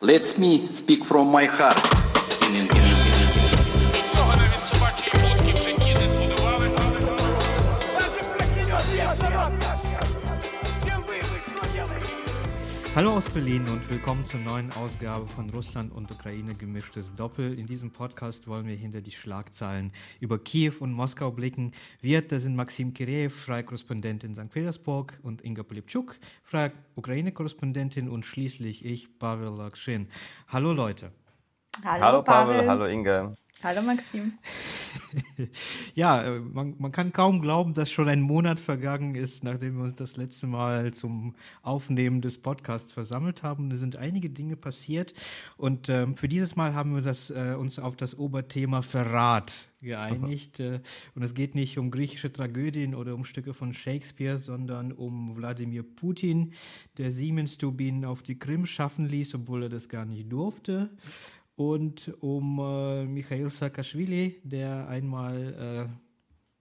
Let me speak from my heart. in Hallo aus Berlin und willkommen zur neuen Ausgabe von Russland und Ukraine gemischtes Doppel. In diesem Podcast wollen wir hinter die Schlagzeilen über Kiew und Moskau blicken. Wir, das sind Maxim Kireev, freie Korrespondentin in St. Petersburg und Inga Polipczuk, freie Ukraine-Korrespondentin und schließlich ich, Pavel Lakschin. Hallo Leute. Hallo, Hallo Pavel, Pavel. hallo Inge. Hallo Maxim. Ja, äh, man, man kann kaum glauben, dass schon ein Monat vergangen ist, nachdem wir uns das letzte Mal zum Aufnehmen des Podcasts versammelt haben. Es sind einige Dinge passiert und ähm, für dieses Mal haben wir das, äh, uns auf das Oberthema Verrat geeinigt. Äh, und es geht nicht um griechische Tragödien oder um Stücke von Shakespeare, sondern um Wladimir Putin, der Siemens-Turbinen auf die Krim schaffen ließ, obwohl er das gar nicht durfte und um äh, Michail Saakashvili, der einmal äh,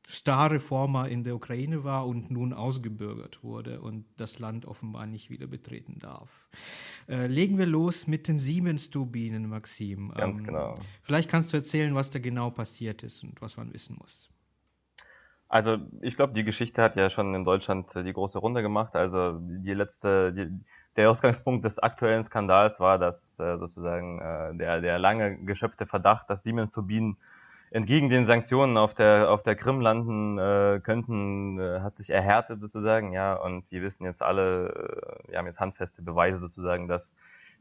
Starreformer in der Ukraine war und nun ausgebürgert wurde und das Land offenbar nicht wieder betreten darf. Äh, legen wir los mit den Siemens-Turbinen, Maxim. Ganz genau. Vielleicht kannst du erzählen, was da genau passiert ist und was man wissen muss. Also ich glaube, die Geschichte hat ja schon in Deutschland äh, die große Runde gemacht. Also die letzte, die, der Ausgangspunkt des aktuellen Skandals war, dass äh, sozusagen äh, der, der lange geschöpfte Verdacht, dass Siemens-Turbinen entgegen den Sanktionen auf der auf der Krim landen äh, könnten, äh, hat sich erhärtet sozusagen, ja. Und wir wissen jetzt alle, äh, wir haben jetzt handfeste Beweise sozusagen, dass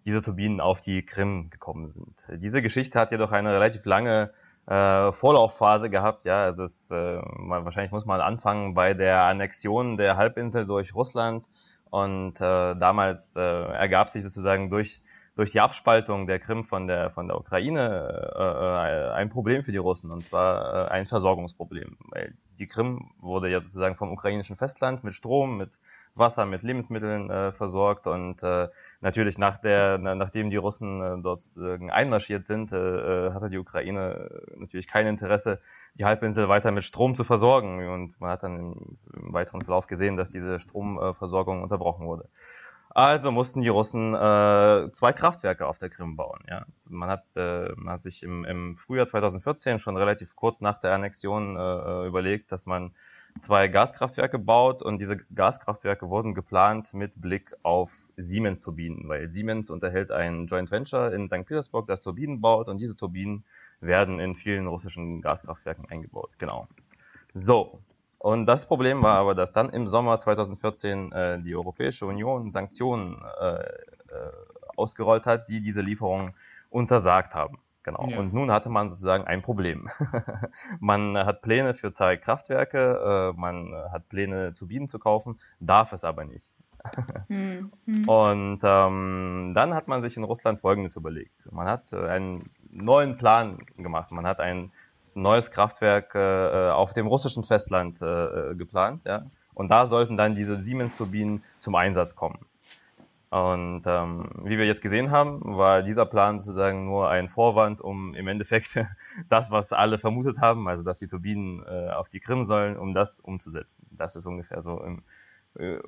diese Turbinen auf die Krim gekommen sind. Diese Geschichte hat jedoch eine relativ lange äh, Vorlaufphase gehabt, ja. Also es, äh, wahrscheinlich muss man anfangen bei der Annexion der Halbinsel durch Russland. Und äh, damals äh, ergab sich sozusagen durch durch die Abspaltung der Krim von der von der Ukraine äh, äh, ein Problem für die Russen. Und zwar äh, ein Versorgungsproblem, weil die Krim wurde ja sozusagen vom ukrainischen Festland mit Strom, mit Wasser, mit Lebensmitteln äh, versorgt und äh, natürlich nach der na, nachdem die Russen äh, dort sozusagen einmarschiert sind, äh, äh, hatte die Ukraine natürlich kein Interesse, die Halbinsel weiter mit Strom zu versorgen und man hat dann im, im weiteren Verlauf gesehen, dass diese Stromversorgung unterbrochen wurde. Also mussten die Russen äh, zwei Kraftwerke auf der Krim bauen. Ja. Man, hat, äh, man hat sich im, im Frühjahr 2014 schon relativ kurz nach der Annexion äh, überlegt, dass man zwei Gaskraftwerke baut und diese Gaskraftwerke wurden geplant mit Blick auf Siemens-Turbinen, weil Siemens unterhält ein Joint Venture in St. Petersburg, das Turbinen baut und diese Turbinen werden in vielen russischen Gaskraftwerken eingebaut. Genau. So, und das Problem war aber, dass dann im Sommer 2014 äh, die Europäische Union Sanktionen äh, äh, ausgerollt hat, die diese Lieferungen untersagt haben. Genau. Ja. Und nun hatte man sozusagen ein Problem. man hat Pläne für zwei Kraftwerke, äh, man hat Pläne, Turbinen zu kaufen, darf es aber nicht. Hm, hm. Und ähm, dann hat man sich in Russland Folgendes überlegt. Man hat äh, einen neuen Plan gemacht. Man hat ein neues Kraftwerk äh, auf dem russischen Festland äh, äh, geplant. Ja? Und da sollten dann diese Siemens-Turbinen zum Einsatz kommen. Und ähm, wie wir jetzt gesehen haben, war dieser Plan sozusagen nur ein Vorwand, um im Endeffekt das, was alle vermutet haben, also dass die Turbinen äh, auf die Krim sollen, um das umzusetzen. Das ist ungefähr so im äh,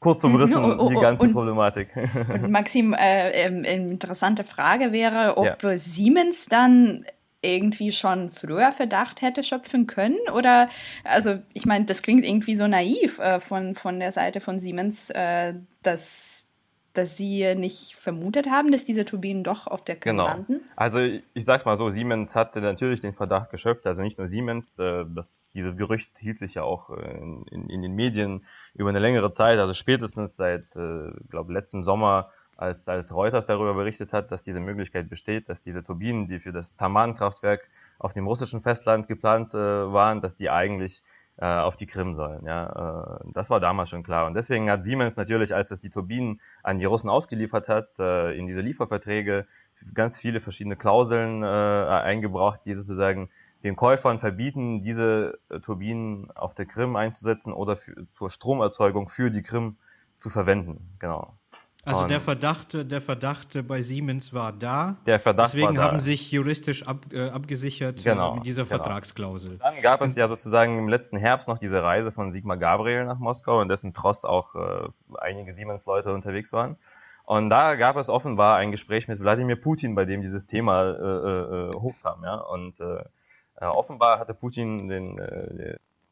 kurz umrissen Oh, oh, die oh, ganze und- Problematik. Und Maxim, äh, ähm, interessante Frage wäre, ob Siemens dann irgendwie schon früher Verdacht hätte schöpfen können oder also ich meine, das klingt irgendwie so naiv äh, von, von der Seite von Siemens, äh, dass, dass sie nicht vermutet haben, dass diese Turbinen doch auf der Krim Genau. landen. Also ich, ich sag's mal so, Siemens hatte natürlich den Verdacht geschöpft, also nicht nur Siemens, äh, das, dieses Gerücht hielt sich ja auch äh, in, in, in den Medien über eine längere Zeit, also spätestens seit, äh, glaube letzten Sommer, als, als Reuters darüber berichtet hat, dass diese Möglichkeit besteht, dass diese Turbinen, die für das Taman-Kraftwerk auf dem russischen Festland geplant äh, waren, dass die eigentlich äh, auf die Krim sollen. Ja, äh, das war damals schon klar. Und deswegen hat Siemens natürlich, als es die Turbinen an die Russen ausgeliefert hat, äh, in diese Lieferverträge ganz viele verschiedene Klauseln äh, eingebracht, die sozusagen den Käufern verbieten, diese Turbinen auf der Krim einzusetzen oder für, zur Stromerzeugung für die Krim zu verwenden. Genau. Also der Verdacht, der Verdacht bei Siemens war da. Der Verdacht Deswegen war da. haben sich juristisch ab, äh, abgesichert Genau, äh, mit dieser genau. Vertragsklausel. Dann gab es ja sozusagen im letzten Herbst noch diese Reise von Sigmar Gabriel nach Moskau, in dessen Tross auch äh, einige Siemens-Leute unterwegs waren. Und da gab es offenbar ein Gespräch mit Wladimir Putin, bei dem dieses Thema äh, äh, äh hochkam. Ja? Und offenbar hatte Putin den,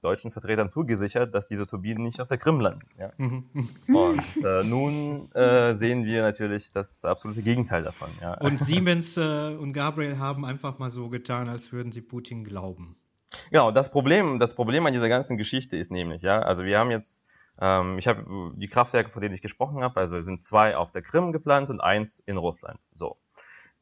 deutschen Vertretern zugesichert, dass diese Turbinen nicht auf der Krim landen. Ja? Mhm. Und äh, nun äh, sehen wir natürlich das absolute Gegenteil davon. Ja? Und Siemens äh, und Gabriel haben einfach mal so getan, als würden sie Putin glauben. Genau, das Problem, das Problem an dieser ganzen Geschichte ist nämlich, ja, also wir haben jetzt ähm, ich habe die Kraftwerke, von denen ich gesprochen habe, also sind zwei auf der Krim geplant und eins in Russland. So.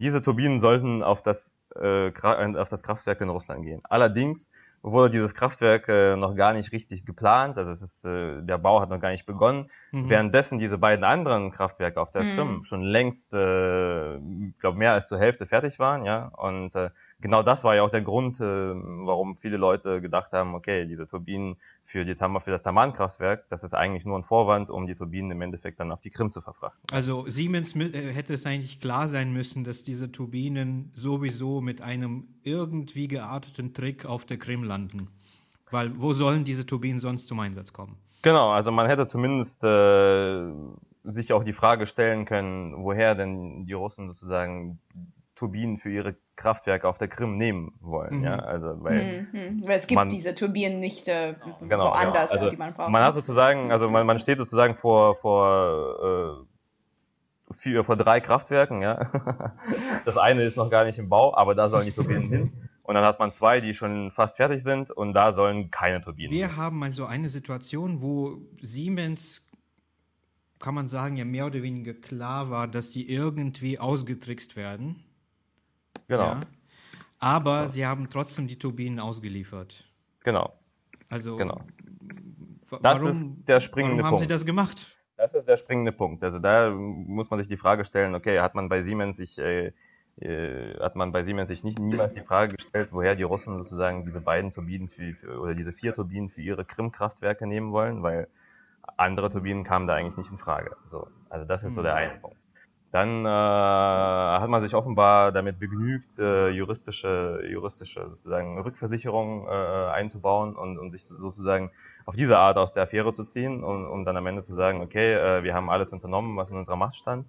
Diese Turbinen sollten auf das, äh, auf das Kraftwerk in Russland gehen. Allerdings wurde dieses Kraftwerk äh, noch gar nicht richtig geplant, also es ist, äh, der Bau hat noch gar nicht begonnen, mhm. währenddessen diese beiden anderen Kraftwerke auf der mhm. Krim schon längst, äh, glaube mehr als zur Hälfte fertig waren, ja, und äh, genau das war ja auch der Grund, äh, warum viele Leute gedacht haben, okay, diese Turbinen für, die für das Taman-Kraftwerk, das ist eigentlich nur ein Vorwand, um die Turbinen im Endeffekt dann auf die Krim zu verfrachten. Also Siemens äh, hätte es eigentlich klar sein müssen, dass diese Turbinen sowieso mit einem irgendwie gearteten Trick auf der Krim landen. Weil wo sollen diese Turbinen sonst zum Einsatz kommen? Genau, also man hätte zumindest äh, sich auch die Frage stellen können, woher denn die Russen sozusagen Turbinen für ihre Kraftwerke auf der Krim nehmen wollen. Mhm. Ja, also weil, mhm. weil es gibt man, diese Turbinen nicht äh, genau, woanders, genau. Also, die man braucht. Man hat sozusagen, also man, man steht sozusagen vor vor äh, vier, vor drei Kraftwerken. Ja, das eine ist noch gar nicht im Bau, aber da sollen die Turbinen hin. Und dann hat man zwei, die schon fast fertig sind und da sollen keine Turbinen. Wir hin. haben also eine Situation, wo Siemens kann man sagen, ja mehr oder weniger klar war, dass sie irgendwie ausgetrickst werden. Genau. Ja. Aber ja. sie haben trotzdem die Turbinen ausgeliefert. Genau. Also, genau. Das ist der springende warum haben Punkt. sie das gemacht? Das ist der springende Punkt. Also da muss man sich die Frage stellen, okay, hat man bei Siemens sich, äh, äh, hat man bei Siemens sich nicht niemals die Frage gestellt, woher die Russen sozusagen diese beiden Turbinen für, für oder diese vier Turbinen für ihre Krim-Kraftwerke nehmen wollen, weil andere Turbinen kamen da eigentlich nicht in Frage. So, also das ist so der hm. eine Punkt. Dann äh, hat man sich offenbar damit begnügt, äh, juristische, juristische sozusagen Rückversicherungen äh, einzubauen und, und sich sozusagen auf diese Art aus der Affäre zu ziehen, um, um dann am Ende zu sagen, okay, äh, wir haben alles unternommen, was in unserer Macht stand,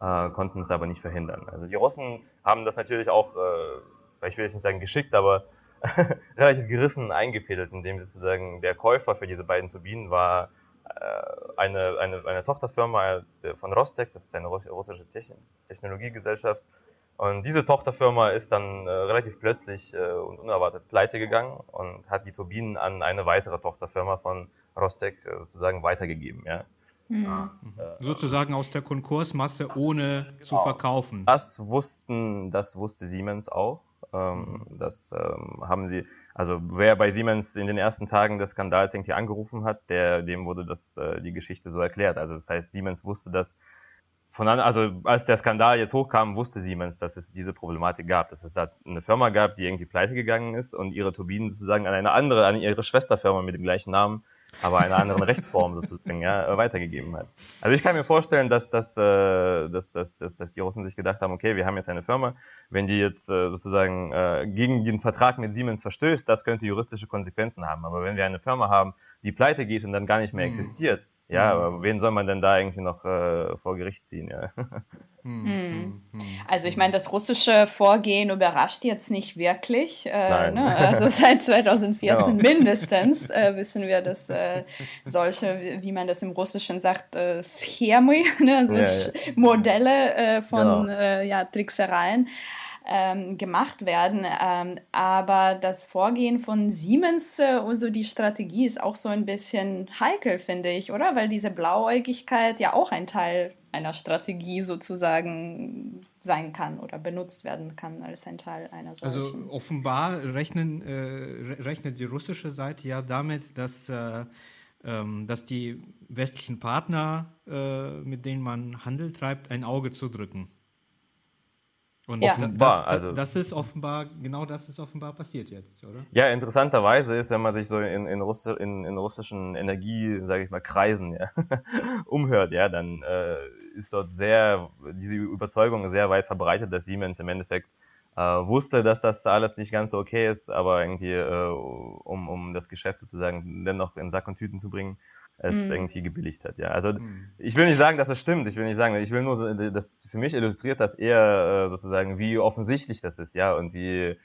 äh, konnten es aber nicht verhindern. Also die Russen haben das natürlich auch, äh, ich will jetzt nicht sagen geschickt, aber relativ gerissen eingefädelt, indem sozusagen der Käufer für diese beiden Turbinen war äh, eine, eine, eine Tochterfirma von Rostec, das ist eine russische Technologiegesellschaft. Und diese Tochterfirma ist dann äh, relativ plötzlich äh, und unerwartet pleite gegangen und hat die Turbinen an eine weitere Tochterfirma von Rostec äh, sozusagen weitergegeben. Ja. Mhm. mhm. sozusagen aus der Konkursmasse ohne genau. zu verkaufen. Das wussten, das wusste Siemens auch. Ähm, mhm. das ähm, haben sie, also wer bei Siemens in den ersten Tagen des Skandals irgendwie angerufen hat, der, dem wurde das, äh, die Geschichte so erklärt. Also das heißt, Siemens wusste das von an, also als der Skandal jetzt hochkam, wusste Siemens, dass es diese Problematik gab, dass es da eine Firma gab, die irgendwie pleite gegangen ist und ihre Turbinen sozusagen an eine andere, an ihre Schwesterfirma mit dem gleichen Namen, aber einer anderen Rechtsform sozusagen ja, weitergegeben hat. Also ich kann mir vorstellen, dass, dass, äh, dass, dass, dass, dass die Russen sich gedacht haben, okay, wir haben jetzt eine Firma, wenn die jetzt äh, sozusagen äh, gegen den Vertrag mit Siemens verstößt, das könnte juristische Konsequenzen haben. Aber wenn wir eine Firma haben, die pleite geht und dann gar nicht mehr hm. existiert, ja, mhm. aber wen soll man denn da irgendwie noch äh, vor Gericht ziehen? Ja? Mhm. Also ich meine, das russische Vorgehen überrascht jetzt nicht wirklich. Äh, ne? Also seit 2014 ja. mindestens äh, wissen wir, dass äh, solche, wie man das im Russischen sagt, äh, Scheme, ne? also ja, ja. Modelle äh, von genau. äh, ja, Tricksereien ähm, gemacht werden. Ähm, aber das Vorgehen von Siemens äh, und so die Strategie ist auch so ein bisschen heikel, finde ich, oder? Weil diese Blauäugigkeit ja auch ein Teil einer Strategie sozusagen sein kann oder benutzt werden kann als ein Teil einer solchen. Also offenbar rechnen, äh, rechnet die russische Seite ja damit, dass, äh, ähm, dass die westlichen Partner, äh, mit denen man Handel treibt, ein Auge zudrücken. Und ja. offenbar, das, also, das ist offenbar, genau das ist offenbar passiert jetzt, oder? Ja, interessanterweise ist, wenn man sich so in, in, Russi in, in russischen Energie, sage ich mal, Kreisen ja, umhört, ja, dann äh, ist dort sehr, diese Überzeugung sehr weit verbreitet, dass Siemens im Endeffekt äh, wusste, dass das alles nicht ganz so okay ist, aber irgendwie, äh, um, um das Geschäft sozusagen dennoch in Sack und Tüten zu bringen, es mhm. irgendwie gebilligt hat. Ja, also mhm. ich will nicht sagen, dass es stimmt. Ich will nicht sagen, ich will nur, das für mich illustriert das eher äh, sozusagen, wie offensichtlich das ist, ja, und wie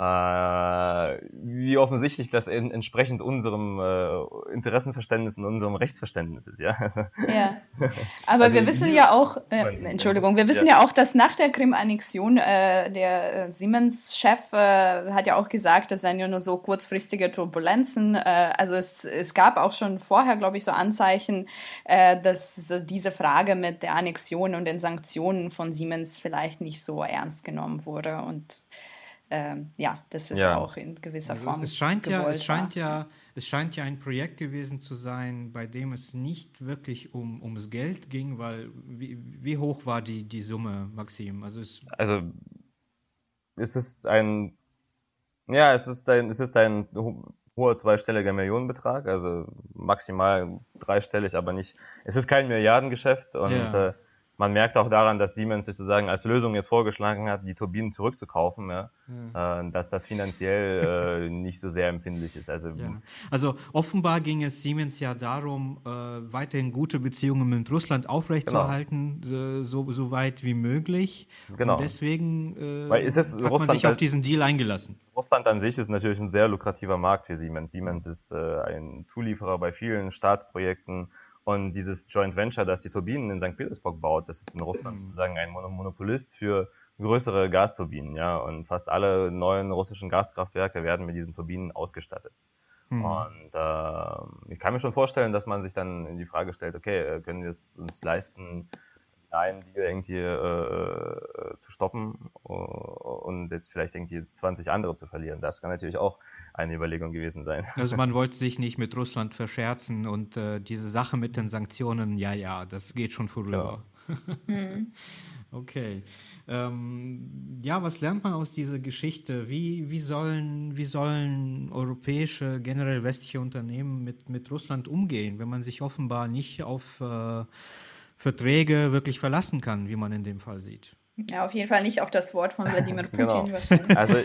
wie offensichtlich das in, entsprechend unserem äh, Interessenverständnis und unserem Rechtsverständnis ist, ja. Also, ja. Aber also wir wissen ja auch, äh, Entschuldigung, wir wissen ja. ja. auch, dass nach der Krim-Annexion äh, der äh, Siemens-Chef äh, hat ja auch gesagt, das seien ja nur so kurzfristige Turbulenzen. also es, es gab auch schon vorher, glaube ich, so Anzeichen, dass diese Frage mit der Annexion und den Sanktionen von Siemens vielleicht nicht so ernst genommen wurde und ähm, ja, das ist ja. auch in gewisser also Form. Es scheint ja, es scheint ja, es scheint ja ein Projekt gewesen zu sein, bei dem es nicht wirklich um ums Geld ging, weil wie, wie hoch war die die Summe, Maxim? Also es, also es ist ein ja, es ist ein es ist ein hoher zweistelliger Millionenbetrag, also maximal dreistellig, aber nicht. Es ist kein Milliardengeschäft und ja. äh, man merkt auch daran, dass Siemens sozusagen als Lösung jetzt vorgeschlagen hat, die Turbinen zurückzukaufen, ja, ja. Äh, dass das finanziell äh, nicht so sehr empfindlich ist. Also, ja. also offenbar ging es Siemens ja darum, äh, weiterhin gute Beziehungen mit Russland aufrechtzuerhalten, genau. so, so weit wie möglich. Genau. Und deswegen äh, Weil ist es hat Russland man sich auf diesen Deal eingelassen. Russland an sich ist natürlich ein sehr lukrativer Markt für Siemens. Siemens ist äh, ein Zulieferer bei vielen Staatsprojekten und dieses Joint Venture, das die Turbinen in St. Petersburg baut, das ist in Russland mhm. sozusagen ein Monopolist für größere Gasturbinen, ja. Und fast alle neuen russischen Gaskraftwerke werden mit diesen Turbinen ausgestattet. Mhm. Und äh, ich kann mir schon vorstellen, dass man sich dann in die Frage stellt, okay, äh, können wir es uns leisten, einen Deal irgendwie äh, äh, zu stoppen uh, und jetzt vielleicht irgendwie 20 andere zu verlieren. Das kann natürlich auch eine Überlegung gewesen sein. Also man wollte sich nicht mit Russland verscherzen und äh, diese Sache mit den Sanktionen, ja, ja, das geht schon vorüber. Okay. Ähm, ja, was lernt man aus dieser Geschichte? Wie, wie, sollen, wie sollen europäische, generell westliche Unternehmen mit, mit Russland umgehen, wenn man sich offenbar nicht auf äh, Verträge wirklich verlassen kann, wie man in dem Fall sieht. Ja, auf jeden Fall nicht auf das Wort von Wladimir Putin genau. wahrscheinlich. Also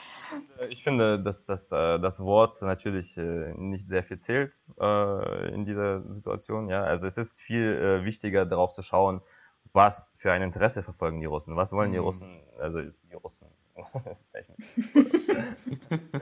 ich finde, dass das, äh, das Wort natürlich äh, nicht sehr viel zählt äh, in dieser Situation. Ja, also es ist viel wichtiger darauf zu schauen, was für ein Interesse verfolgen die Russen? Was wollen die mhm. Russen? Also die Russen.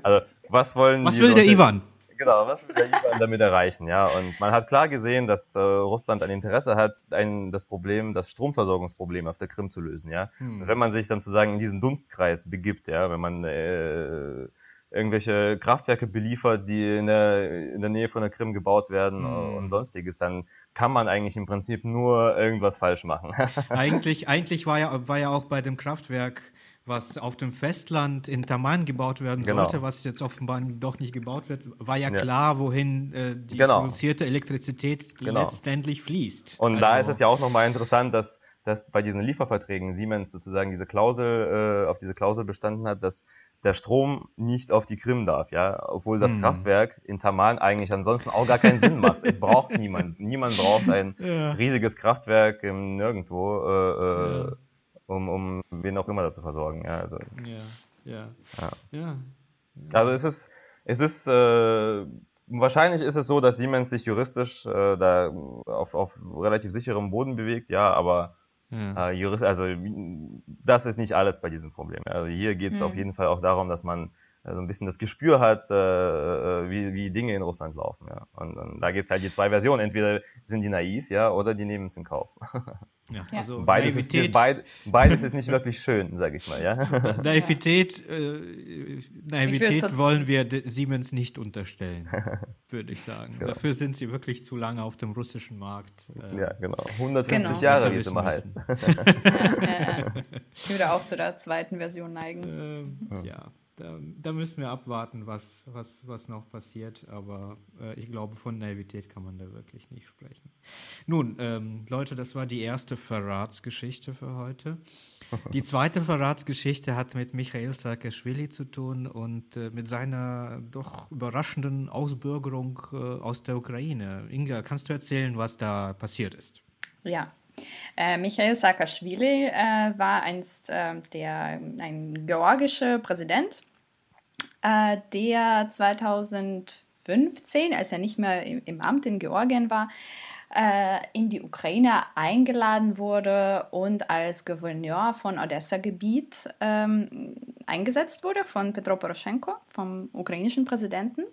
also was wollen was die will Leute, der Ivan? Genau, was will der Ivan damit erreichen? Ja, und man hat klar gesehen, dass äh, Russland ein Interesse hat, ein, das Problem, das Stromversorgungsproblem auf der Krim zu lösen. Ja, hm. wenn man sich dann sozusagen in diesen Dunstkreis begibt, ja, wenn man äh, irgendwelche Kraftwerke beliefert, die in der, in der Nähe von der Krim gebaut werden hm. und sonstiges, dann kann man eigentlich im Prinzip nur irgendwas falsch machen. eigentlich, eigentlich war ja, war ja auch bei dem Kraftwerk was auf dem Festland in Taman gebaut werden genau. sollte, was jetzt offenbar doch nicht gebaut wird, war ja, ja. klar, wohin äh, die genau. produzierte Elektrizität genau. letztendlich fließt. Und also, da ist es ja auch nochmal interessant, dass, dass bei diesen Lieferverträgen Siemens sozusagen diese Klausel, äh, auf diese Klausel bestanden hat, dass der Strom nicht auf die Krim darf, ja, obwohl das hm. Kraftwerk in Taman eigentlich ansonsten auch gar keinen Sinn macht. Es braucht niemand. Niemand braucht ein ja. riesiges Kraftwerk im Nirgendwo. Äh, äh ja um, um wen auch immer zu versorgen. Ja, also, ja, ja. ja. ja. Also es ist, es ist äh, wahrscheinlich ist es so, dass Siemens sich juristisch äh, da auf, auf relativ sicherem Boden bewegt, ja, aber ja. Äh, Jurist, also das ist nicht alles bei diesem Problem. Also hier geht es mhm. auf jeden Fall auch darum, dass man so ein bisschen das Gespür hat, äh, äh, wie, wie Dinge in Russland laufen. Ja. Und, und da gibt es halt die zwei Versionen. Entweder sind die naiv, ja, oder die nehmen es in Kauf. Ja, also beides, Naivität. ist, beid, beides ist nicht wirklich schön, sage ich mal. Ja. Naivität, äh, Naivität wollen wir Siemens nicht unterstellen, würde ich sagen. Genau. Dafür sind sie wirklich zu lange auf dem russischen Markt. Äh, ja, genau. 150 genau. Jahre, wie es immer heißt. ja, ja, ja. Ich würde auch zu der zweiten Version neigen. Ähm, ja da, da, müssen wir abwarten, was, was, was noch passiert. Aber äh, ich glaube, von Naivität kann man da wirklich nicht sprechen. Nun, ähm, Leute, das war die erste Verratsgeschichte für heute. Die zweite Verratsgeschichte hat mit Michael Saakashvili zu tun und äh, mit seiner doch überraschenden Ausbürgerung äh, aus der Ukraine. Inga, kannst du erzählen, was da passiert ist? Ja, äh, Michael Saakashvili äh, war einst äh, der, ein georgischer Präsident, äh, der 2014 2015, als er nicht mehr im Amt in Georgien war, äh, in die Ukraine eingeladen wurde und als Gouverneur von Odessa-Gebiet ähm, eingesetzt wurde von Petro Poroschenko, vom ukrainischen Präsidenten.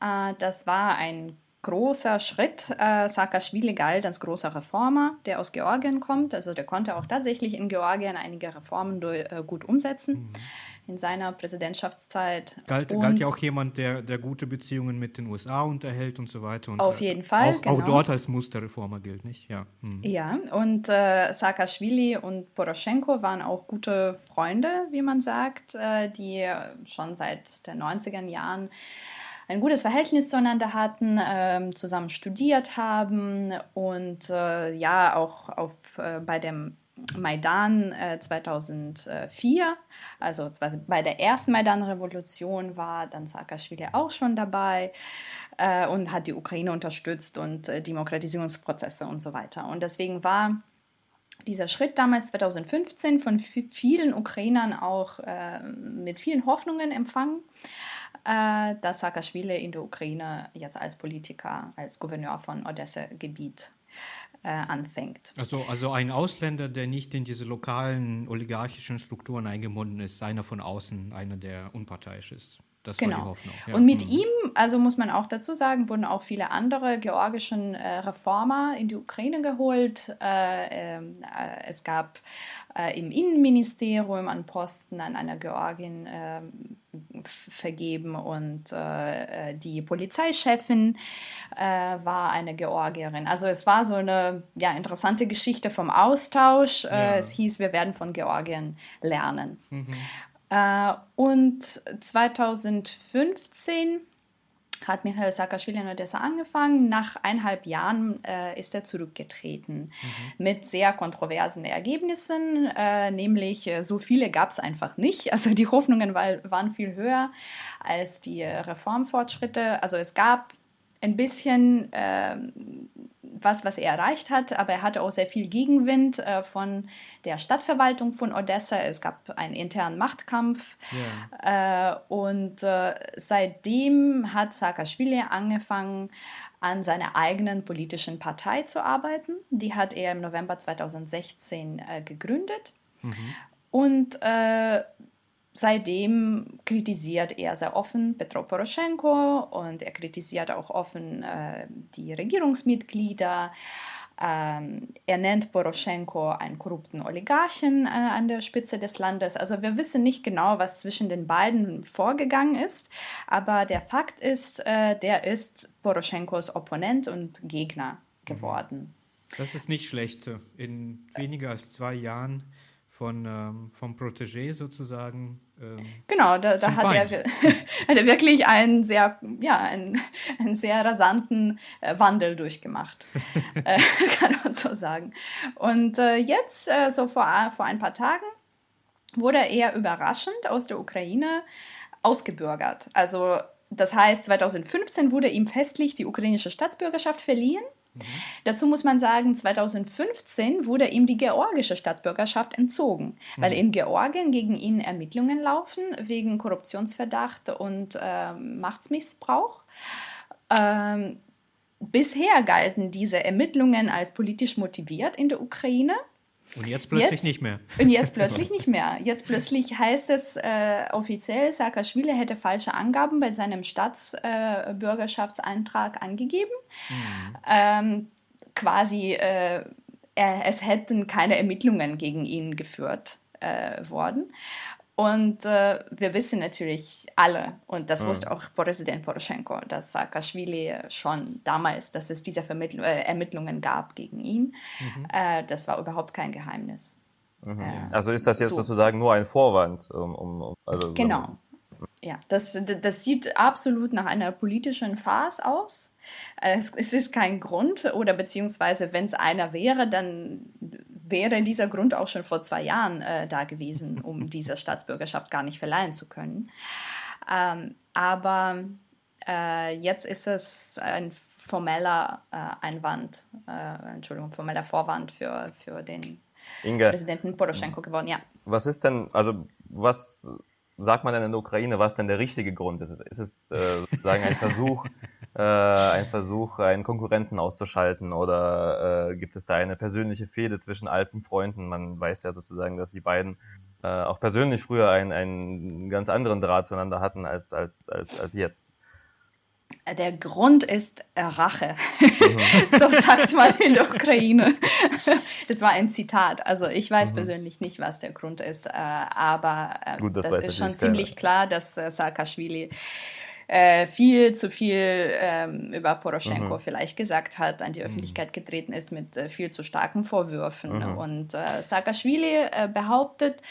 Das war ein großer Schritt. Äh, Saakashvili galt als großer Reformer, der aus Georgien kommt. Also der konnte auch tatsächlich in Georgien einige Reformen durch, äh, gut umsetzen. Mhm in seiner Präsidentschaftszeit. Galt, galt ja auch jemand, der, der gute Beziehungen mit den USA unterhält und so weiter. Und auf jeden Fall. Auch, genau. auch dort als Musterreformer gilt, nicht? Ja, hm. ja und äh, Saakashvili und Poroschenko waren auch gute Freunde, wie man sagt, äh, die schon seit den 90er Jahren ein gutes Verhältnis zueinander hatten, äh, zusammen studiert haben und äh, ja auch auf, äh, bei dem Maidan 2004, äh, also bei der ersten Maidan-Revolution war dann Saakashvili auch schon dabei äh, und hat die Ukraine unterstützt und Demokratisierungsprozesse und so weiter. Und deswegen war dieser Schritt damals 2015 von vielen Ukrainern auch äh, mit vielen Hoffnungen empfangen äh, dass Saakashvili in der Ukraine jetzt als Politiker, als Gouverneur von Odessa-Gebiet äh, anfängt. Also, also ein Ausländer, der nicht in diese lokalen oligarchischen Strukturen eingebunden ist, einer von außen, einer, der unparteiisch ist. Das genau. war die Hoffnung. Ja. Und mit mhm. ihm, also muss man auch dazu sagen, wurden auch viele andere georgischen äh, Reformer in die Ukraine geholt. Äh, ähm, äh, es gab äh, im Innenministerium an Posten an einer Georgien ähm, vergeben und äh, die Polizeichefin äh, war eine Georgierin. Also es war so eine ja, interessante Geschichte vom Austausch. Ja. es hieß, wir werden von Georgien lernen. Mhm. Äh, und 2015 hat Michael Saakashvili in Odessa angefangen. Nach eineinhalb Jahren äh, ist er zurückgetreten mhm. mit sehr kontroversen Ergebnissen, äh, nämlich äh, so viele gab es einfach nicht. Also die Hoffnungen war, waren viel höher als die Reformfortschritte. Also es gab ein bisschen ähm, was, was er erreicht hat, aber er hatte auch sehr viel Gegenwind äh, von der Stadtverwaltung von Odessa. Es gab einen internen Machtkampf yeah. äh, und äh, seitdem hat Saakashvili angefangen, an seiner eigenen politischen Partei zu arbeiten. Die hat er im November 2016 äh, gegründet. Mhm. Und äh, seitdem kritisiert er sehr offen Petro Poroschenko und er kritisiert auch offen äh, die Regierungsmitglieder. Ähm, er nennt Poroschenko einen korrupten Oligarchen äh, an der Spitze des Landes. Also wir wissen nicht genau, was zwischen den beiden vorgegangen ist, aber der Fakt ist, äh, der ist Poroschenkos Opponent und Gegner geworden. Das ist nicht schlecht. In weniger als zwei Jahren von, ähm, vom Protégé sozusagen. Ähm, genau, da, da hat, er, hat er wirklich einen sehr, ja, einen, einen sehr rasanten äh, Wandel durchgemacht, äh, kann man so sagen. Und äh, jetzt, äh, so vor, vor ein paar Tagen, wurde er überraschend aus der Ukraine ausgebürgert. Also das heißt, 2015 wurde ihm festlich die ukrainische Staatsbürgerschaft verliehen Mhm. Dazu muss man sagen, 2015 wurde ihm die georgische Staatsbürgerschaft entzogen, mhm. weil in Georgien gegen ihn Ermittlungen laufen wegen Korruptionsverdacht und äh, Machtsmissbrauch. Ähm, bisher galten diese Ermittlungen als politisch motiviert in der Ukraine. Und jetzt plötzlich jetzt, nicht mehr. Und jetzt plötzlich nicht mehr. Jetzt plötzlich heißt es äh, offiziell, Saakashvili hätte falsche Angaben bei seinem Staatsbürgerschaftsantrag äh, angegeben. Mhm. Ähm, quasi, äh, er, es hätten keine Ermittlungen gegen ihn geführt äh, worden. Und äh, wir wissen natürlich alle, und das ja. wusste auch Präsident Poroschenko, dass Saakashvili schon damals, dass es diese Vermittl äh, Ermittlungen gab gegen ihn. Mhm. Äh, das war überhaupt kein Geheimnis. Mhm. Äh, also ist das jetzt so. sozusagen nur ein Vorwand? Um, um, also, genau. Ja, das, das sieht absolut nach einer politischen Farce aus. Es, es ist kein Grund, oder beziehungsweise wenn es einer wäre, dann wäre dieser Grund auch schon vor zwei Jahren äh, da gewesen, um diese Staatsbürgerschaft gar nicht verleihen zu können. Ähm, aber äh, jetzt ist es ein formeller äh, Einwand, äh, Entschuldigung, formeller Vorwand für, für den Inge, Präsidenten Poroschenko geworden, ja. Was ist denn, also was sagt man denn in der Ukraine, was denn der richtige Grund ist? Ist es äh, sozusagen ein Versuch, äh, ein Versuch, einen Konkurrenten auszuschalten oder äh, gibt es da eine persönliche Fehde zwischen alten Freunden? Man weiß ja sozusagen, dass die beiden äh, auch persönlich früher einen, einen ganz anderen Draht zueinander hatten als, als, als, als jetzt. Der Grund ist Rache. Mhm. so sagt man in der Ukraine. Das war ein Zitat. Also ich weiß mhm. persönlich nicht, was der Grund ist, äh, aber äh, Gut, das, das ist schon ziemlich klar, dass äh, Saakashvili äh, viel zu viel ähm, über Poroschenko mhm. vielleicht gesagt hat, an die mhm. Öffentlichkeit getreten ist mit äh, viel zu starken Vorwürfen. Mhm. Und äh, Saakashvili äh, behauptet,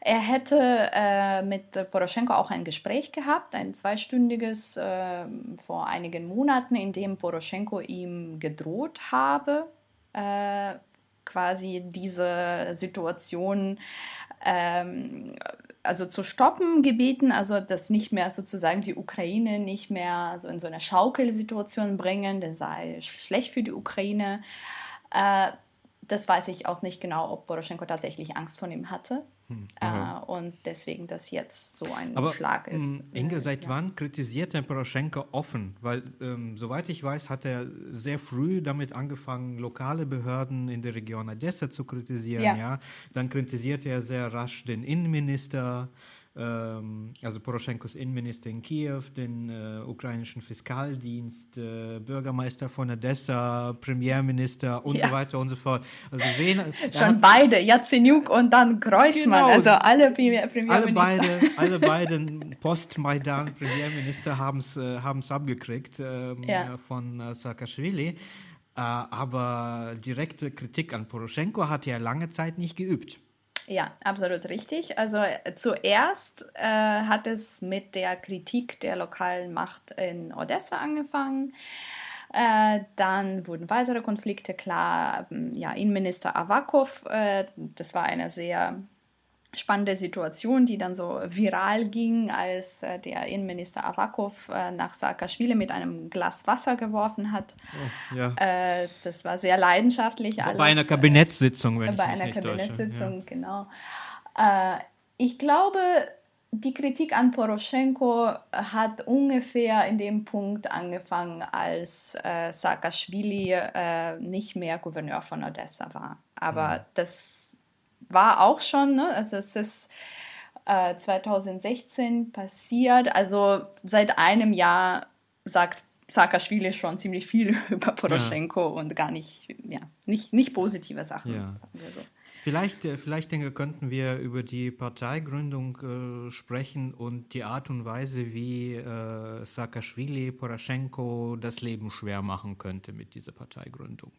er hätte äh, mit Poroschenko auch ein Gespräch gehabt, ein zweistündiges äh, vor einigen Monaten, in dem Poroschenko ihm gedroht habe, äh, quasi diese Situation ähm, also zu stoppen gebeten, also dass nicht mehr sozusagen die Ukraine nicht mehr so in so eine Schaukelsituation bringen, das sei schlecht für die Ukraine. Äh, das weiß ich auch nicht genau, ob Poroschenko tatsächlich Angst vor ihm hatte. Hm. Äh, und deswegen das jetzt so ein Aber, Schlag ist. Ähm, Inge, seit ja. wann kritisiert denn Poroschenko offen? Weil, ähm, soweit ich weiß, hat er sehr früh damit angefangen, lokale Behörden in der Region Odessa zu kritisieren. Ja. ja? Dann kritisiert er sehr rasch den Innenminister ähm, also Poroschenkos Innenminister in Kiew, den äh, ukrainischen Fiskaldienst, äh, Bürgermeister von Odessa, Premierminister und ja. so weiter und so fort. Also wen, Schon beide, Yatsenyuk und dann Kreuzmann, genau, also alle Premier Premierminister. Alle beide, alle beiden Post-Maidan-Premierminister haben es äh, abgekriegt ähm, ja. von äh, Saakashvili. Äh, aber direkte Kritik an Poroschenko hat er lange Zeit nicht geübt. Ja, absolut richtig. Also äh, zuerst äh, hat es mit der Kritik der lokalen Macht in Odessa angefangen. Äh, dann wurden weitere Konflikte klar. Ähm, ja, Innenminister Avakov, äh, das war eine sehr spannende Situation, die dann so viral ging, als äh, der Innenminister Avakov äh, nach Saakashvili mit einem Glas Wasser geworfen hat. Oh, ja. äh, das war sehr leidenschaftlich. Alles, bei einer Kabinettssitzung, wenn äh, Bei ich einer nicht Kabinettssitzung, ja. genau. Äh, ich glaube, die Kritik an Poroschenko hat ungefähr in dem Punkt angefangen, als äh, Saakashvili äh, nicht mehr Gouverneur von Odessa war. Aber mhm. das war auch schon, ne? also es ist äh, 2016 passiert, also seit einem Jahr sagt Saakashvili schon ziemlich viel über Poroschenko ja. und gar nicht, ja, nicht, nicht positive Sachen, ja. sagen wir so. Vielleicht, äh, vielleicht denke, könnten wir über die Parteigründung äh, sprechen und die Art und Weise, wie äh, Saakashvili Poroschenko das Leben schwer machen könnte mit dieser Parteigründung.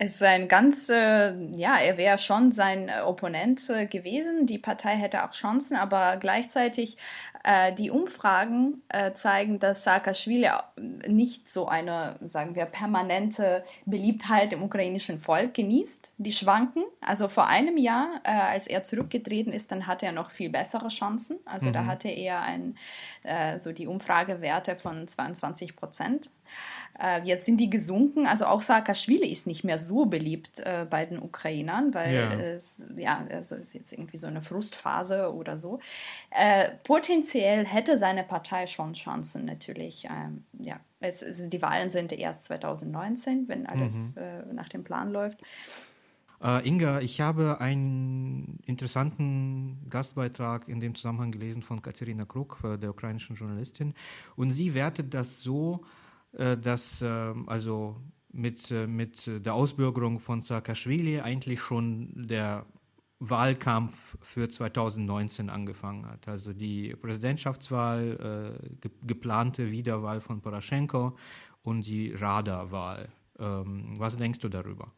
Es ist ein ganz, äh, ja, er wäre schon sein äh, Opponent äh, gewesen. Die Partei hätte auch Chancen, aber gleichzeitig äh, die Umfragen äh, zeigen, dass Saakashvili nicht so eine, sagen wir, permanente Beliebtheit im ukrainischen Volk genießt. Die schwanken. Also vor einem Jahr, äh, als er zurückgetreten ist, dann hatte er noch viel bessere Chancen. Also mhm. da hatte er ein, so die Umfragewerte von 22 Prozent. Äh, jetzt sind die gesunken. Also auch Saakashvili ist nicht mehr so beliebt äh, bei den Ukrainern, weil ja. es ja also ist jetzt irgendwie so eine Frustphase oder so. Äh, potenziell hätte seine Partei schon Chancen natürlich. Ähm, ja, es, es, die Wahlen sind erst 2019, wenn alles mhm. Äh, nach dem Plan läuft. Uh, Inga, ich habe einen interessanten Gastbeitrag in dem Zusammenhang gelesen von Katerina Kruk, der ukrainischen Journalistin. Und sie wertet das so, äh, dass ähm, also mit, äh, mit der Ausbürgerung von Saakashvili eigentlich schon der Wahlkampf für 2019 angefangen hat. Also die Präsidentschaftswahl, äh, ge geplante Wiederwahl von Poroschenko und die Rada-Wahl. Ähm, was denkst du darüber?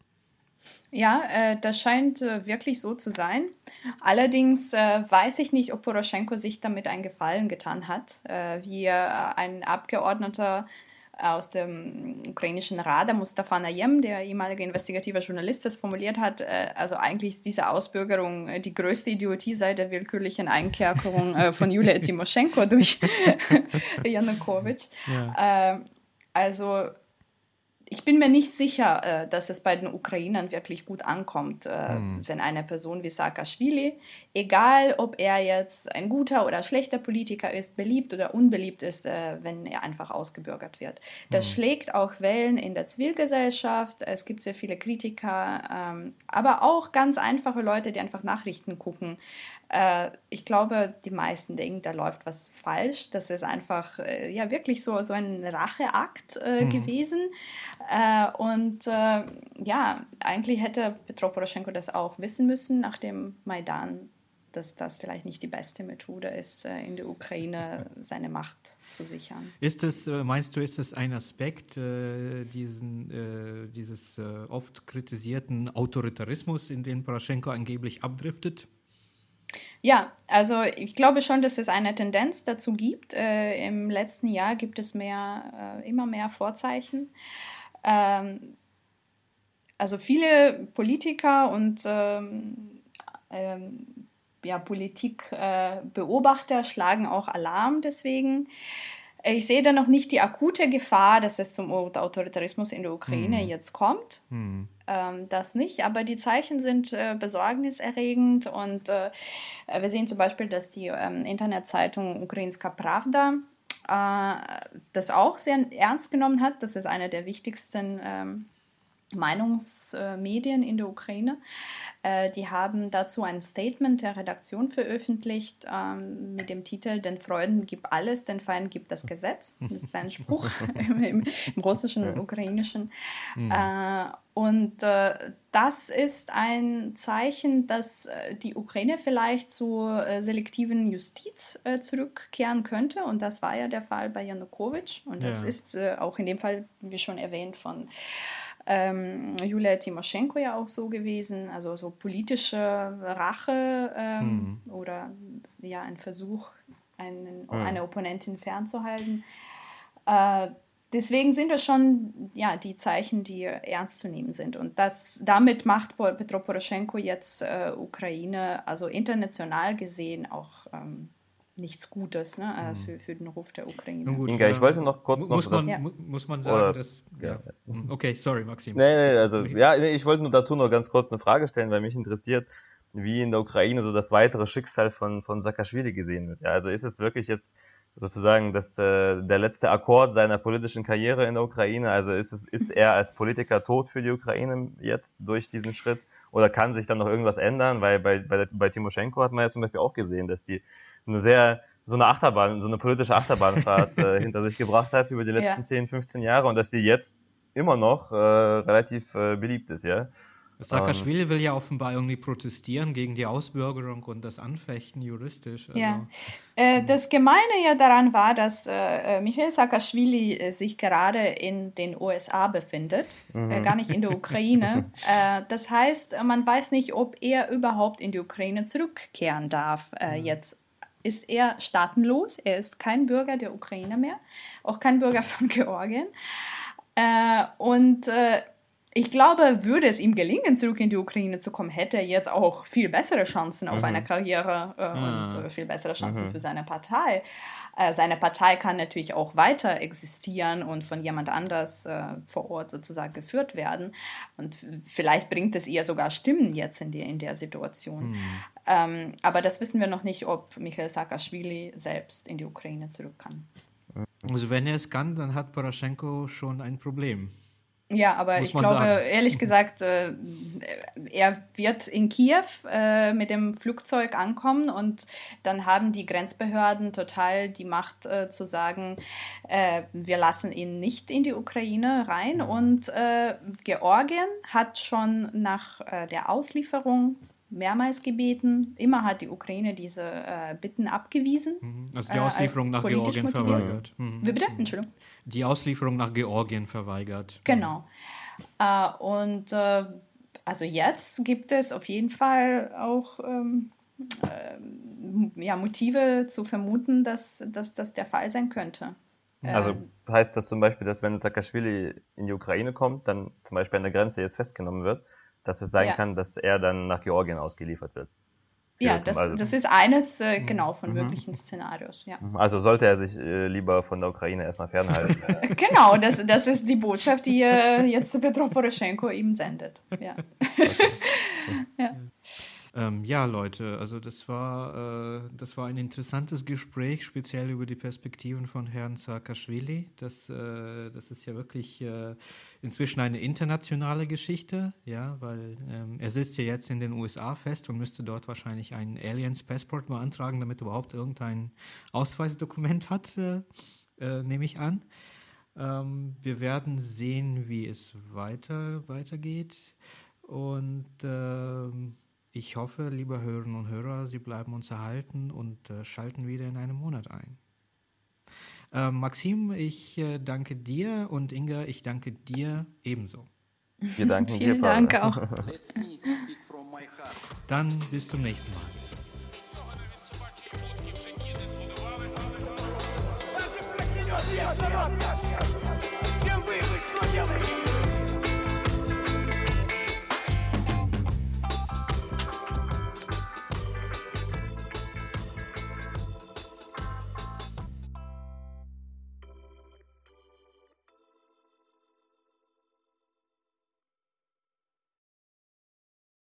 Ja, äh, das scheint äh, wirklich so zu sein. Allerdings äh, weiß ich nicht, ob Poroschenko sich damit einen Gefallen getan hat, wie ein Abgeordneter aus dem ukrainischen Rada, Mustafa Nayem, der ehemalige investigative Journalist, das formuliert hat, äh, also eigentlich ist diese Ausbürgerung äh, die größte Idiotie seit der willkürlichen Einkerkerung äh, von Julia Timoschenko durch Janukowitsch. Ja. Also ich bin mir nicht sicher, äh, dass es bei den Ukrainern wirklich gut ankommt, äh, hm. wenn eine Person wie Saakashvili, egal ob er jetzt ein guter oder schlechter Politiker ist, beliebt oder unbeliebt ist, äh, wenn er einfach ausgebürgert wird. Das hm. schlägt auch Wellen in der Zivilgesellschaft. Es gibt sehr viele Kritiker, ähm, aber auch ganz einfache Leute, die einfach Nachrichten gucken. Äh, ich glaube, die meisten denken, da läuft was falsch. Das ist einfach äh, ja wirklich so, so ein Racheakt äh, mhm. gewesen. Äh, und äh, ja, eigentlich hätte Petro Poroschenko das auch wissen müssen nach dem Maidan dass das vielleicht nicht die beste Methode ist, äh, in der Ukraine seine Macht zu sichern. Ist das, meinst du, ist das ein Aspekt äh, diesen, äh, dieses äh, oft kritisierten Autoritarismus, in den Poroschenko angeblich abdriftet? Ja, also ich glaube schon, dass es eine Tendenz dazu gibt. Äh, Im letzten Jahr gibt es mehr, äh, immer mehr Vorzeichen. Ähm, also viele Politiker und ähm, ähm, ja, Politikbeobachter äh, schlagen auch Alarm deswegen. Ich sehe da noch nicht die akute Gefahr, dass es zum Autoritarismus in der Ukraine hm. jetzt kommt. Hm. Ähm, das nicht, aber die Zeichen sind äh, besorgniserregend und äh, wir sehen zum Beispiel, dass die ähm, Internetzeitung Ukrainska Pravda äh, das auch sehr ernst genommen hat. Das ist eine der wichtigsten ähm, Meinungsmedien in der Ukraine. Äh, die haben dazu ein Statement der Redaktion veröffentlicht ähm, mit dem Titel Den Freunden gibt alles, den Feinden gibt das Gesetz. Das ist ein Spruch im, im, im, russischen und ukrainischen. Mhm. Äh, und äh, das ist ein Zeichen, dass äh, die Ukraine vielleicht zur äh, selektiven Justiz äh, zurückkehren könnte. Und das war ja der Fall bei Janukowitsch. Und das ja. ist auch in dem Fall, wie schon erwähnt, von ähm, Julia Timoschenko ja auch so gewesen, also so politische Rache ähm, hm. oder ja ein Versuch, einen, hm. eine Opponentin fernzuhalten. Äh, deswegen sind das schon ja, die Zeichen, die ernst zu nehmen sind. Und das, damit macht Petro Poroschenko jetzt äh, Ukraine, also international gesehen, auch ähm, nichts Gutes ne, äh, mhm. für, für den Ruf der Ukraine. Gut, Inga, ich wollte noch kurz muss noch... Man, ja. Muss man sagen, oder, dass... Ja. Okay, sorry, Maxim. Nee, nee, also, ja, nee, ich wollte nur dazu noch ganz kurz eine Frage stellen, weil mich interessiert, wie in der Ukraine so das weitere Schicksal von, von Saakashvili gesehen wird. Ja, also ist es wirklich jetzt sozusagen das, äh, der letzte Akkord seiner politischen Karriere in der Ukraine? Also ist, es, ist er als Politiker tot für die Ukraine jetzt durch diesen Schritt? Oder kann sich dann noch irgendwas ändern? Weil bei, bei, bei Timoschenko hat man ja zum Beispiel auch gesehen, dass die eine sehr, so eine Achterbahn, so eine politische Achterbahnfahrt äh, hinter sich gebracht hat über die letzten ja. 10, 15 Jahre und dass die jetzt immer noch äh, relativ äh, beliebt ist, ja. Saakashvili ähm, will ja offenbar irgendwie protestieren gegen die Ausbürgerung und das Anfechten juristisch. Also. Ja. Äh, das Gemeine ja daran war, dass äh, äh Michael Saakashvili äh, sich gerade in den USA befindet, äh, mhm. gar nicht in der Ukraine. das heißt, man weiß nicht, ob er überhaupt in die Ukraine zurückkehren darf mhm. jetzt ist er staatenlos. Er ist kein Bürger der Ukraine mehr, auch kein Bürger von Georgien. Äh, und äh, ich glaube, würde es ihm gelingen, zurück in die Ukraine zu kommen, hätte er jetzt auch viel bessere Chancen auf mhm. eine Karriere äh, mhm. und äh, viel bessere Chancen mhm. für seine Partei. Äh, seine Partei kann natürlich auch weiter existieren und von jemand anders äh, vor Ort sozusagen geführt werden. Und vielleicht bringt es ihr sogar Stimmen jetzt in, die, in der Situation. Mhm. Ähm, aber das wissen wir noch nicht, ob Michael Saakashvili selbst in die Ukraine zurück kann. Also wenn er es kann, dann hat Poroschenko schon ein Problem. Ja, aber ich glaube, sagen. ehrlich gesagt, äh, er wird in Kiew äh, mit dem Flugzeug ankommen und dann haben die Grenzbehörden total die Macht äh, zu sagen, äh, wir lassen ihn nicht in die Ukraine rein. Mhm. Und äh, Georgien hat schon nach äh, der Auslieferung mehrmals gebeten. Immer hat die Ukraine diese äh, Bitten abgewiesen. Mhm. Also die äh, Auslieferung äh, nach Georgien motiviert. verweigert. Mhm. Wie bitte? Entschuldigung. Die Auslieferung nach Georgien verweigert. Genau. Äh, und äh, also jetzt gibt es auf jeden Fall auch ähm, äh, ja, Motive zu vermuten, dass, dass das der Fall sein könnte. Also heißt das zum Beispiel, dass wenn Saakashvili in die Ukraine kommt, dann zum Beispiel an der Grenze jetzt festgenommen wird, dass es sein ja. kann, dass er dann nach Georgien ausgeliefert wird. Ja, das, das ist eines äh, genau von mhm. möglichen Szenarios. Ja. Also sollte er sich äh, lieber von der Ukraine erstmal fernhalten. genau, das, das ist die Botschaft, die äh, jetzt Petro Poroschenko ihm sendet. Ja. Okay. ja. Ähm, ja, Leute, also das war, äh, das war ein interessantes Gespräch, speziell über die Perspektiven von Herrn Saakashvili. Das, äh, das ist ja wirklich äh, inzwischen eine internationale Geschichte, ja, weil ähm, er sitzt ja jetzt in den USA fest und müsste dort wahrscheinlich ein Aliens Passport beantragen, damit er überhaupt irgendein Ausweisdokument hat, äh, äh, nehme ich an. Ähm, wir werden sehen, wie es weiter, weitergeht. Und ähm, ich hoffe, liebe Hörerinnen und Hörer, Sie bleiben uns erhalten und äh, schalten wieder in einem Monat ein. Äh, Maxim, ich äh, danke dir und Inga, ich danke dir ebenso. Wir danken Vielen dir, Dank auch. Dann bis zum nächsten Mal. Чем вы, вы что делаете?